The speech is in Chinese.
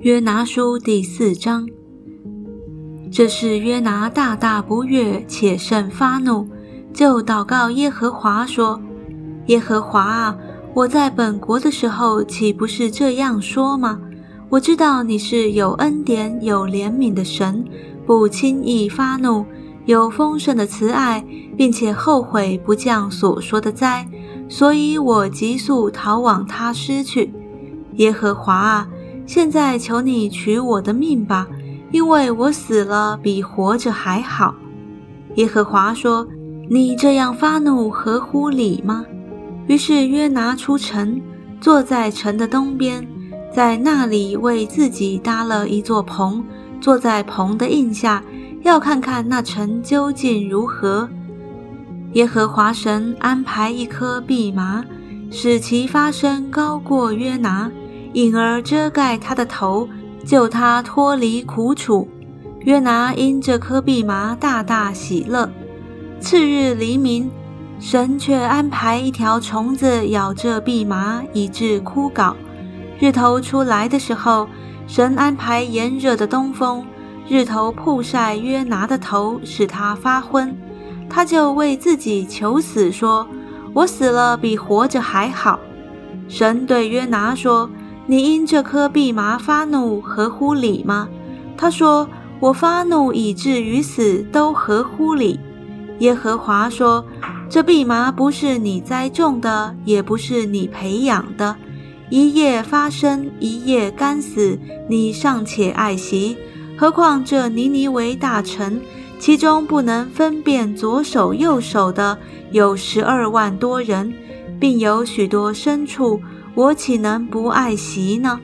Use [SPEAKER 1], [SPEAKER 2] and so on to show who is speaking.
[SPEAKER 1] 约拿书第四章，这是约拿大大不悦，且甚发怒，就祷告耶和华说：“耶和华啊，我在本国的时候，岂不是这样说吗？我知道你是有恩典、有怜悯的神，不轻易发怒，有丰盛的慈爱，并且后悔不降所说的灾，所以我急速逃往他失去。耶和华啊。”现在求你取我的命吧，因为我死了比活着还好。耶和华说：“你这样发怒合乎理吗？”于是约拿出城，坐在城的东边，在那里为自己搭了一座棚，坐在棚的印下，要看看那城究竟如何。耶和华神安排一棵蓖麻，使其发生高过约拿。因而遮盖他的头，救他脱离苦楚。约拿因这棵蓖麻大大喜乐。次日黎明，神却安排一条虫子咬这蓖麻，以致枯槁。日头出来的时候，神安排炎热的东风，日头曝晒约拿的头，使他发昏。他就为自己求死，说：“我死了比活着还好。”神对约拿说。你因这颗蓖麻发怒，合乎理吗？他说：“我发怒以至于死，都合乎理。”耶和华说：“这蓖麻不是你栽种的，也不是你培养的。一夜发生，一夜干死，你尚且爱惜，何况这尼尼为大臣，其中不能分辨左手右手的有十二万多人，并有许多牲畜。”我岂能不爱惜呢？